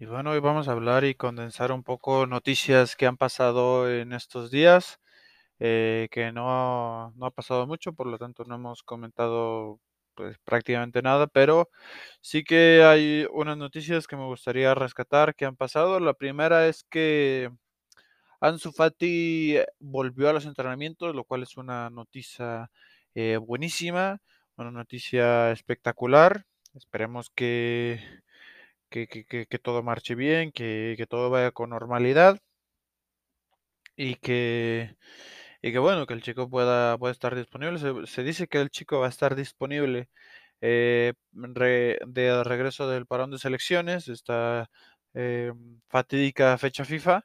Y bueno, hoy vamos a hablar y condensar un poco noticias que han pasado en estos días, eh, que no, no ha pasado mucho, por lo tanto no hemos comentado pues prácticamente nada, pero sí que hay unas noticias que me gustaría rescatar que han pasado. La primera es que Ansu Fati volvió a los entrenamientos, lo cual es una noticia eh, buenísima, una noticia espectacular. Esperemos que que, que, que, que todo marche bien, que, todo vaya con normalidad y que, y que bueno, que el chico pueda, pueda estar disponible. Se, se, dice que el chico va a estar disponible eh, re, de regreso del parón de selecciones, esta eh, fatídica fecha FIFA.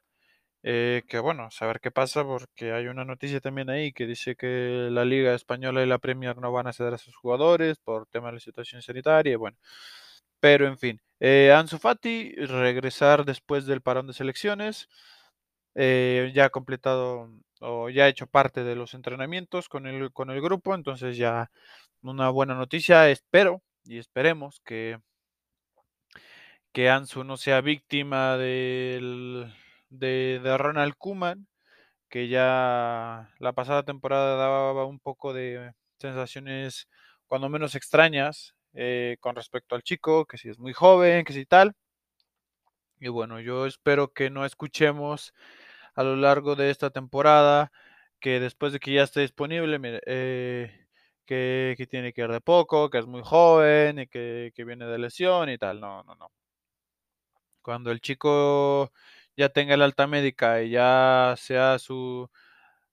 Eh, que bueno, saber qué pasa porque hay una noticia también ahí que dice que la Liga Española y la Premier no van a ceder a sus jugadores por tema de la situación sanitaria. Bueno, pero en fin, eh, Ansu Fati, regresar después del parón de selecciones, eh, ya ha completado o ya ha hecho parte de los entrenamientos con el, con el grupo, entonces ya una buena noticia, espero y esperemos que, que Ansu no sea víctima de, de Ronald Kuman, que ya la pasada temporada daba un poco de sensaciones cuando menos extrañas eh, con respecto al chico, que si es muy joven, que si tal. Y bueno, yo espero que no escuchemos a lo largo de esta temporada que después de que ya esté disponible, eh, que, que, tiene que ir de poco, que es muy joven y que, que viene de lesión y tal. No, no, no. Cuando el chico ya tenga el alta médica y ya sea su...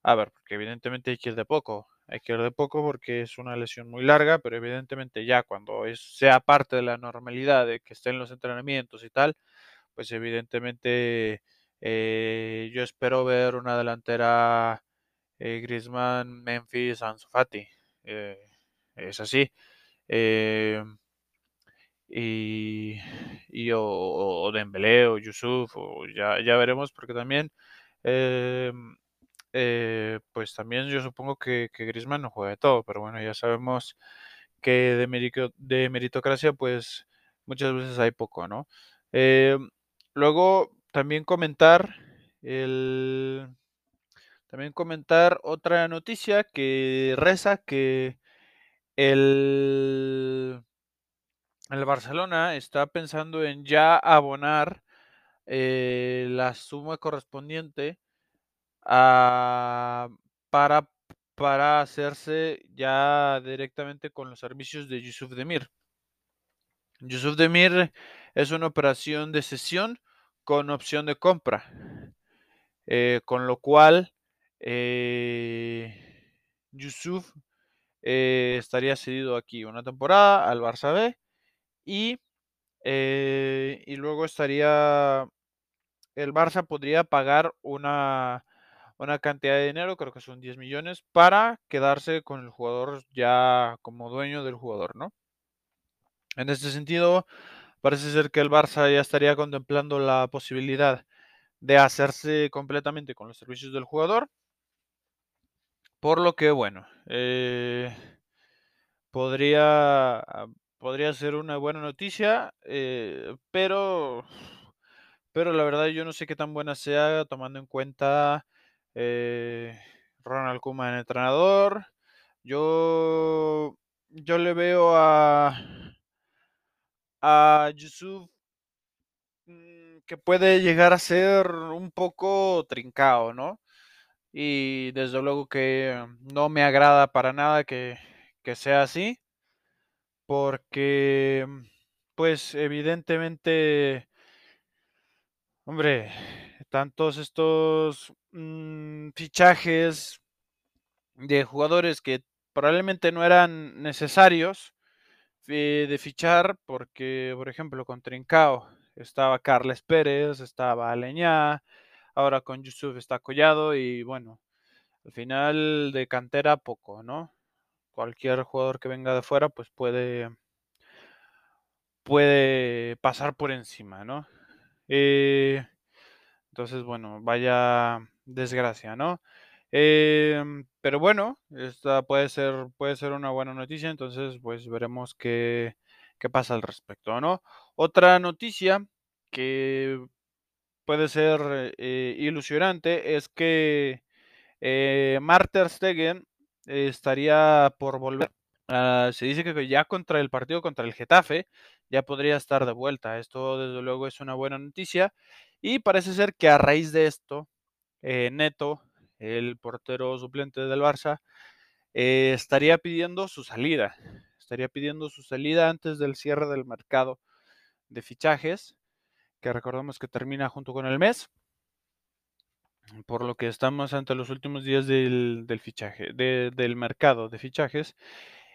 A ver, porque evidentemente hay que ir de poco. Hay que ir de poco porque es una lesión muy larga, pero evidentemente ya cuando sea parte de la normalidad de que esté en los entrenamientos y tal, pues evidentemente eh, yo espero ver una delantera eh, Griezmann, Memphis, Ansu Fati. Eh, es así. Eh, y, y o, o, Dembélé o Yusuf, o ya, ya veremos, porque también eh, pues también yo supongo que, que Griezmann no juega de todo, pero bueno, ya sabemos que de, de meritocracia, pues muchas veces hay poco, ¿no? Eh, luego, también comentar el. También comentar otra noticia que reza que el, el Barcelona está pensando en ya abonar eh, la suma correspondiente a, para, para hacerse ya directamente con los servicios de Yusuf Demir. Yusuf Demir es una operación de cesión con opción de compra, eh, con lo cual eh, Yusuf eh, estaría cedido aquí una temporada al Barça B y, y luego estaría el Barça podría pagar una, una cantidad de dinero, creo que son 10 millones, para quedarse con el jugador ya como dueño del jugador, ¿no? En este sentido, parece ser que el Barça ya estaría contemplando la posibilidad de hacerse completamente con los servicios del jugador. Por lo que, bueno, eh, podría, podría ser una buena noticia, eh, pero, pero la verdad yo no sé qué tan buena sea tomando en cuenta eh, Ronald Koeman entrenador. Yo, yo le veo a, a Yusuf mm, que puede llegar a ser un poco trincado, ¿no? Y desde luego que no me agrada para nada que, que sea así, porque pues evidentemente, hombre, tantos estos mmm, fichajes de jugadores que probablemente no eran necesarios eh, de fichar, porque, por ejemplo, con Trincao estaba Carles Pérez, estaba Aleñá, ahora con Yusuf está Collado y bueno, al final de cantera poco, ¿no? Cualquier jugador que venga de fuera pues puede puede pasar por encima, ¿no? Eh, entonces, bueno, vaya desgracia, ¿no? Eh, pero bueno, esta puede ser, puede ser una buena noticia, entonces pues veremos qué, qué pasa al respecto, ¿no? Otra noticia que puede ser eh, ilusionante es que eh, Marter Stegen estaría por volver. Se dice que ya contra el partido contra el Getafe ya podría estar de vuelta. Esto desde luego es una buena noticia y parece ser que a raíz de esto, eh, Neto, el portero suplente del Barça, eh, estaría pidiendo su salida. Estaría pidiendo su salida antes del cierre del mercado de fichajes, que recordemos que termina junto con el mes. Por lo que estamos ante los últimos días del, fichaje, del mercado de fichajes.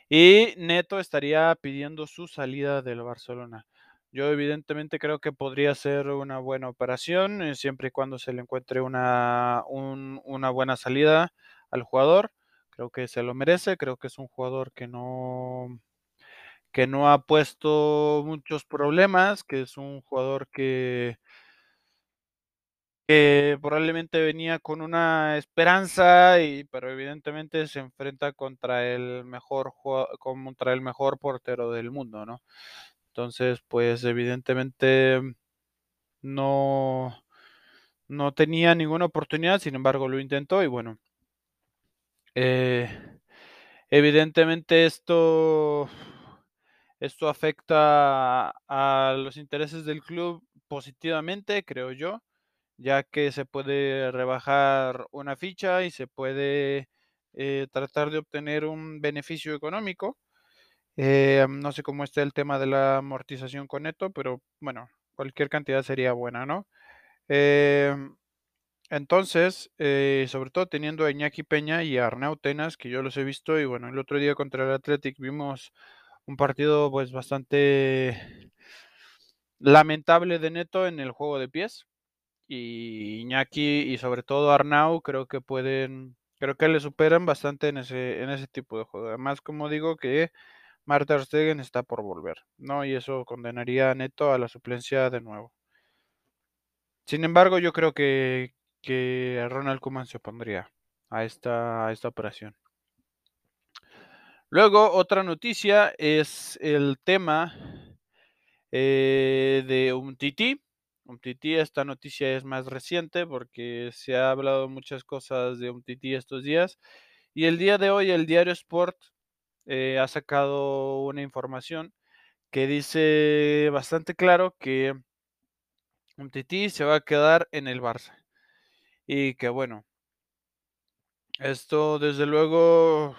Y Neto estaría pidiendo su salida del Barcelona. Yo evidentemente creo que podría ser una buena operación, eh, siempre y cuando se le encuentre una, una buena salida al jugador. Creo que se lo merece, creo que es un jugador que no, que no ha puesto muchos problemas, que es un jugador que, que probablemente venía con una esperanza, y, pero evidentemente se enfrenta contra el mejor contra el mejor portero del mundo, ¿no? Entonces, pues evidentemente no, no tenía ninguna oportunidad, sin embargo lo intentó y bueno. Eh, evidentemente esto, esto afecta a los intereses del club positivamente, creo yo ya que se puede rebajar una ficha y se puede eh, tratar de obtener un beneficio económico. Eh, no sé cómo está el tema de la amortización con neto, pero bueno, cualquier cantidad sería buena, ¿no? Em, entonces, eh, sobre todo teniendo a Iñaki Peña y a Arnau Tenas, que yo los he visto, y bueno, el otro día contra el Athletic vimos un partido pues bastante lamentable de neto en el juego de pies y Iñaki y sobre todo Arnau creo que pueden, creo que le superan bastante en ese, en ese tipo de juego. Además, como digo, que Marta Stegen está por volver, ¿no? Y eso condenaría a Neto a la suplencia de nuevo. Sin embargo, yo creo que, que Ronald Koeman se opondría a esta, a esta operación. Luego, otra noticia es el tema eh, de un tití Umtiti, esta noticia es más reciente porque se ha hablado muchas cosas de Umtiti estos días. Y el día de hoy el diario Sport eh, ha sacado una información que dice bastante claro que Umtiti se va a quedar en el Barça. Y que bueno, esto desde luego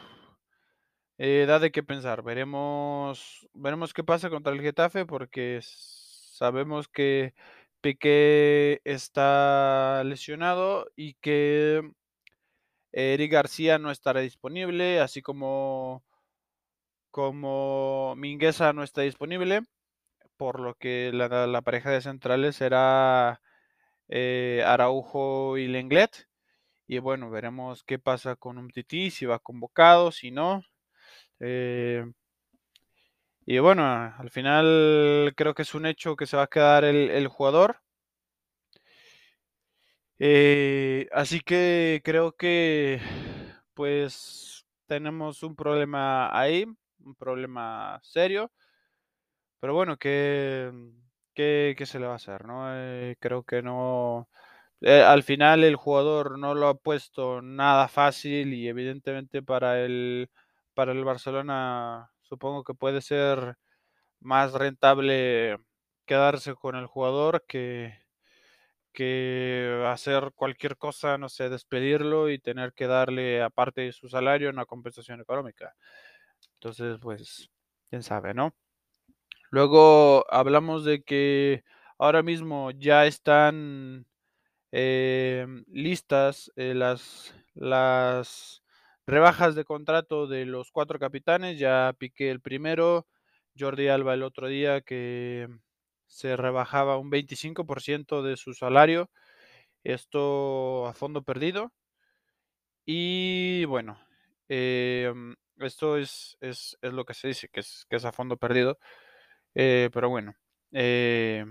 eh, da de qué pensar. Veremos, veremos qué pasa contra el Getafe porque sabemos que Piqué está lesionado y que Eric García no estará disponible, así como, como Mingueza no está disponible, por lo que la, pareja de centrales será eh, Araujo y Lenglet. Y bueno, veremos qué pasa con un tití, si va convocado, si no. Eh, y bueno, al final creo que es un hecho que se va a quedar el, jugador. Eh, así que creo que pues tenemos un problema ahí, un problema serio. Pero bueno, ¿qué, qué, se le va a hacer? ¿no? Eh, creo que no... Eh, al final el jugador no lo ha puesto nada fácil y evidentemente para el, para el Barcelona Supongo que puede ser más rentable quedarse con el jugador que, que hacer cualquier cosa, no sé, despedirlo y tener que darle, aparte de su salario, una compensación económica. Entonces, pues, quién sabe, ¿no? Luego hablamos de que ahora mismo ya están eh, listas eh, las, las Rebajas de contrato de los cuatro capitanes, ya piqué el primero, Jordi Alba el otro día que se rebajaba un 25% de su salario, esto a fondo perdido. Y bueno, em, esto es, es, lo que se dice, que es, que es a fondo perdido, eh, pero bueno. Eh,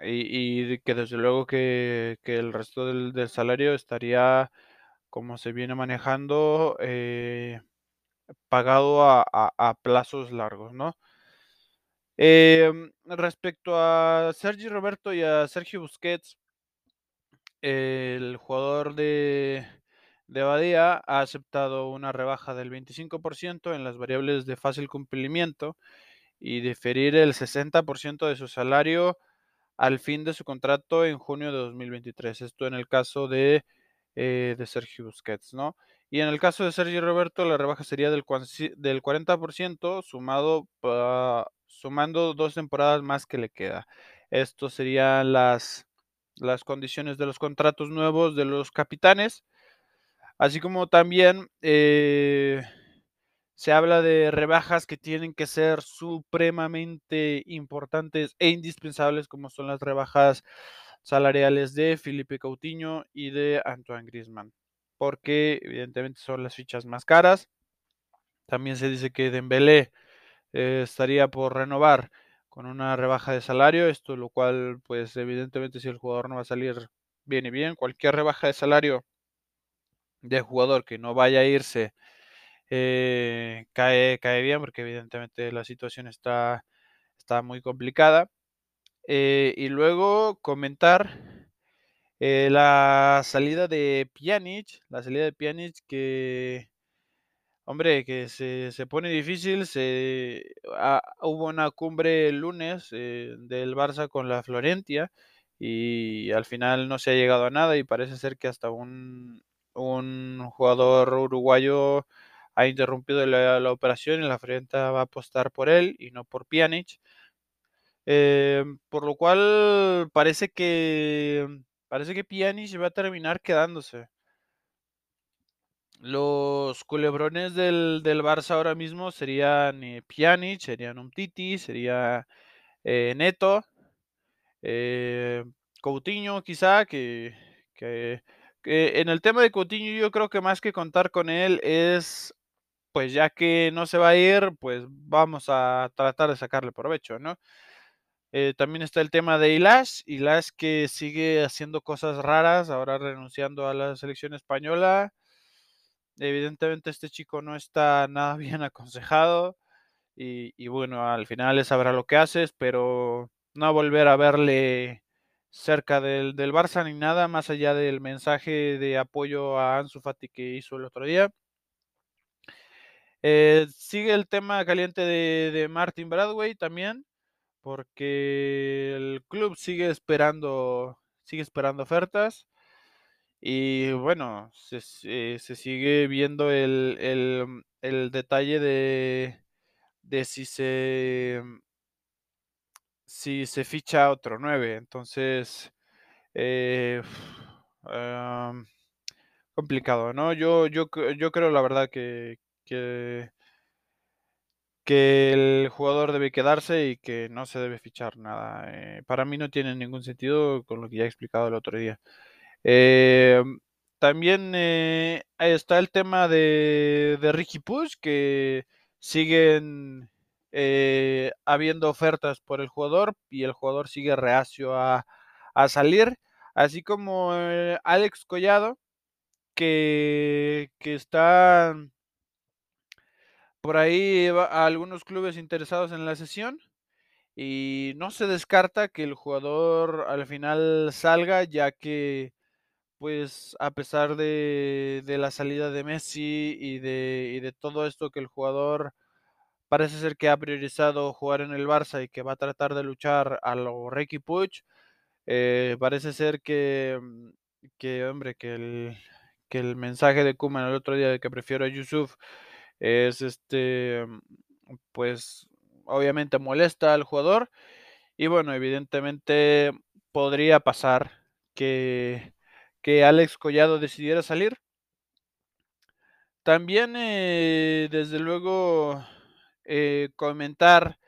y, que desde luego que, el resto del, del salario estaría como se viene manejando, eh, pagado a, plazos largos, ¿no? Em, respecto a Sergi Roberto y a Sergio Busquets, el jugador de, de Badía ha aceptado una rebaja del 25% en las variables de fácil cumplimiento y diferir el 60% de su salario al fin de su contrato en junio de 2023. Esto en el caso de, eh, de Sergio Busquets, ¿no? Y en el caso de Sergio Roberto, la rebaja sería del, del 40% sumado sumando dos temporadas más que le queda. Esto serían las, las condiciones de los contratos nuevos de los capitanes. Así como también eh, se habla de rebajas que tienen que ser supremamente importantes e indispensables, como son las rebajas salariales de Felipe Coutinho y de Antoine Griezmann, porque evidentemente son las fichas más caras. También se dice que Dembélé eh, estaría por renovar con una rebaja de salario, esto lo cual, pues evidentemente si el jugador no va a salir bien y bien, cualquier rebaja de salario de jugador que no vaya a irse eh, cae, cae bien porque evidentemente la situación está, está muy complicada. Eh, y luego comentar eh, la salida de Pjanic, la salida de Pjanic que, hombre, que se, se pone difícil. Se, ah, hubo una cumbre el lunes del Barça con la Florentia y al final no se ha llegado a nada y parece ser que hasta un, un jugador uruguayo ha interrumpido la, operación y la frente va a apostar por él y no por Pjanic. Eh, por lo cual parece que parece que Pjanic va a terminar quedándose. Los culebrones del, del Barça ahora mismo serían eh, Pjanic, serían Umtiti, sería eh, Neto, eh, Coutinho quizá, que, que, que, en el tema de Coutinho yo creo que más que contar con él es pues ya que no se va a ir, pues vamos a tratar de sacarle provecho, ¿no? Eh, también está el tema de Ilash, Ilash que sigue haciendo cosas raras, ahora renunciando a la selección española. Evidentemente este chico no está nada bien aconsejado y, y bueno, al final sabrá lo que haces, pero no volver a verle cerca del, del Barça ni nada, más allá del mensaje de apoyo a Ansu Fati que hizo el otro día. Eh, sigue el tema caliente de, de, Martin Bradway también, porque el club sigue esperando, sigue esperando ofertas. Y bueno, se, se, sigue viendo el, el, el detalle de, de, si se si se ficha otro 9. Entonces, eh, um, complicado, ¿no? Yo, yo, yo creo la verdad que, que, el jugador debe quedarse y que no se debe fichar nada. Eh, para mí no tiene ningún sentido con lo que ya he explicado el otro día. Eh, también está el tema de, de Ricky Push, que siguen eh, habiendo ofertas por el jugador y el jugador sigue reacio a, a salir, así como eh, Alex Collado, que, que está por ahí a algunos clubes interesados en la sesión y no se descarta que el jugador al final salga ya que pues a pesar de, de la salida de Messi y de, y de, todo esto que el jugador parece ser que ha priorizado jugar en el Barça y que va a tratar de luchar a lo Ricky Puig, eh, parece ser que, mm, que hombre, que el, que el mensaje de Kuman el otro día de que prefiero a Yusuf es este, pues obviamente molesta al jugador y bueno, evidentemente podría pasar que, que Alex Collado decidiera salir. También, eh, desde luego, eh, comentar,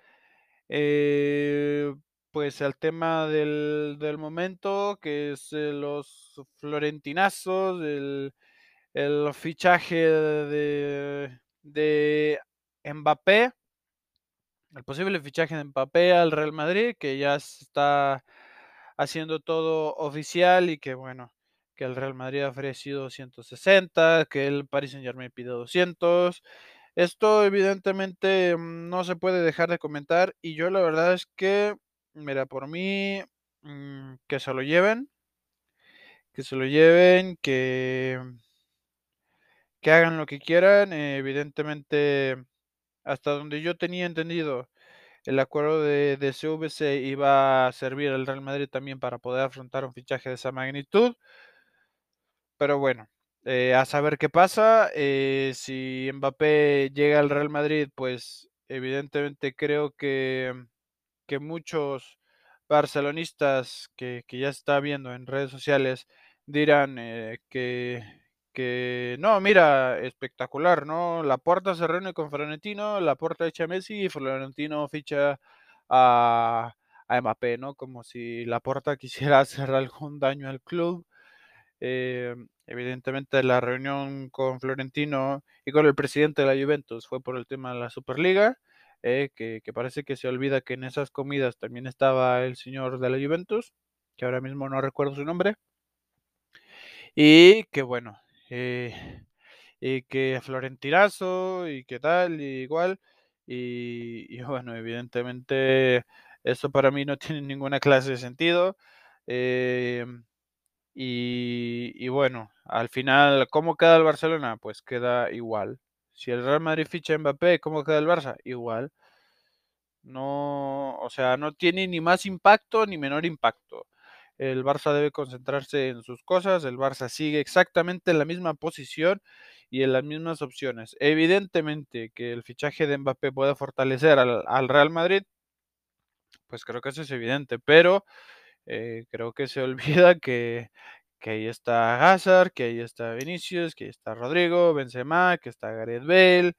eh, pues el tema del, del momento, que es eh, los florentinazos, el, el fichaje de, de Mbappé, el posible fichaje de Mbappé al Real Madrid, que ya está haciendo todo oficial y que bueno, que el Real Madrid ha ofrecido 160, que el Paris Saint Germain pide 200. Esto evidentemente, mm, no se puede dejar de comentar y yo la verdad es que, mira, por mí, mm, que se lo lleven que se lo lleven, que que hagan lo que quieran, evidentemente, hasta donde yo tenía entendido, el acuerdo de de CVC iba a servir al Real Madrid también para poder afrontar un fichaje de esa magnitud. Pero bueno, eh, a saber qué pasa, eh, si Mbappé llega al Real Madrid, pues, evidentemente creo que que muchos barcelonistas que que ya está viendo en redes sociales dirán, eh, que que no, mira, espectacular, ¿no? Laporta se reúne con Florentino, Laporta echa a Messi y Florentino ficha a a Mbappé, ¿no? Como si Laporta quisiera hacer algún daño al club. Evidentemente, la reunión con Florentino y con el presidente de la Juventus fue por el tema de la Superliga, eh, que que parece que se olvida que en esas comidas también estaba el señor de la Juventus, que ahora mismo no recuerdo su nombre. Y que bueno, eh, y que Florentinazo y que tal, y igual. Y y bueno, evidentemente, eso para mí no tiene ninguna clase de sentido. Em, y y bueno, al final, ¿cómo queda el Barcelona? Pues queda igual. Si el Real Madrid ficha a Mbappé, ¿cómo queda el Barça? Igual. No, o sea, no tiene ni más impacto ni menor impacto. El Barça debe concentrarse en sus cosas, el Barça sigue exactamente en la misma posición y en las mismas opciones. Evidentemente, que el fichaje de Mbappé puede fortalecer al al Real Madrid pues creo que eso es evidente, pero, eh, creo que se olvida que que ahí está Hazard, que ahí está Vinicius, que ahí está Rodrigo, Benzema, que está Gareth Bale,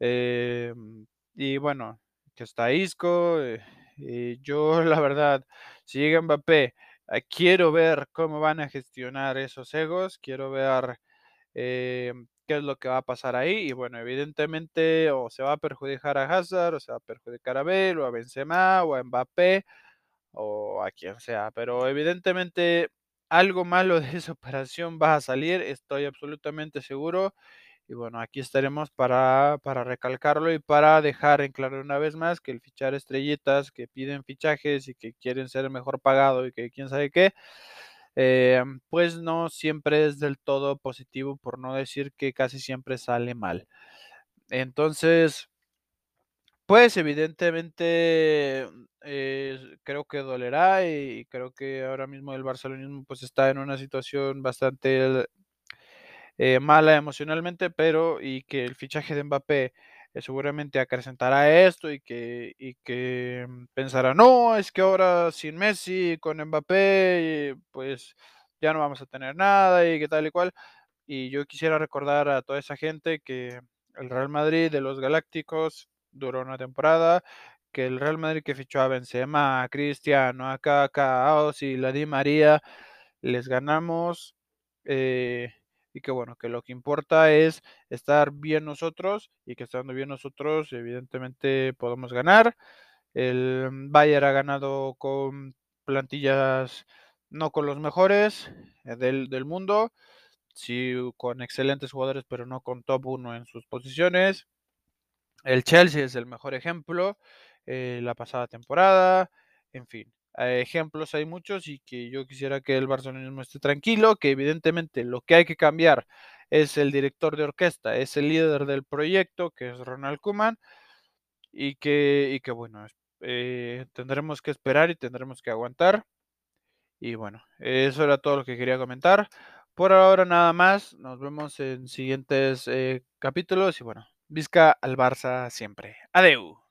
em, y bueno, que está Isco, eh, y yo la verdad, si llega Mbappé, ah, quiero ver cómo van a gestionar esos egos, quiero ver, em, qué es lo que va a pasar ahí, y bueno, evidentemente, o se va a perjudicar a Hazard, o se va a perjudicar a Bale, o a Benzema, o a Mbappé, o a quien sea, pero evidentemente algo malo de esa operación va a salir, estoy absolutamente seguro. Y bueno, aquí estaremos para para recalcarlo y para dejar en claro una vez más que el fichar estrellitas que piden fichajes y que quieren ser mejor pagado y que quién sabe qué, em, pues no siempre es del todo positivo, por no decir que casi siempre sale mal. Entonces pues evidentemente, eh, creo que dolerá y creo que ahora mismo el barcelonismo, pues, está en una situación bastante eh, mala emocionalmente, pero y que el fichaje de Mbappé, eh, seguramente acrecentará esto y que y que pensará: "No, es que ahora sin Messi, con Mbappé, pues, ya no vamos a tener nada", y que tal y cual. Y yo quisiera recordar a toda esa gente que el Real Madrid de los galácticos duró una temporada, que el Real Madrid que fichó a Benzema, a Cristiano, a Kaká, a a Di María, les ganamos, eh, y que bueno, que lo que importa es estar bien nosotros y que estando bien nosotros, evidentemente podemos ganar. El Bayern ha ganado con plantillas no con los mejores del del mundo, sí con excelentes jugadores, pero no con top 1 en sus posiciones. El Chelsea es el mejor ejemplo, eh, la pasada temporada, en fin, eh, ejemplos hay muchos y que yo quisiera que el barcelonismo esté tranquilo, que evidentemente lo que hay que cambiar es el director de orquesta, es el líder del proyecto, que es Ronald Koeman, y que y que bueno, eh, tendremos que esperar y tendremos que aguantar. Y bueno, eso era todo lo que quería comentar. Por ahora nada más, nos vemos en siguientes, capítulos y bueno, visca al Barça siempre. Adeu.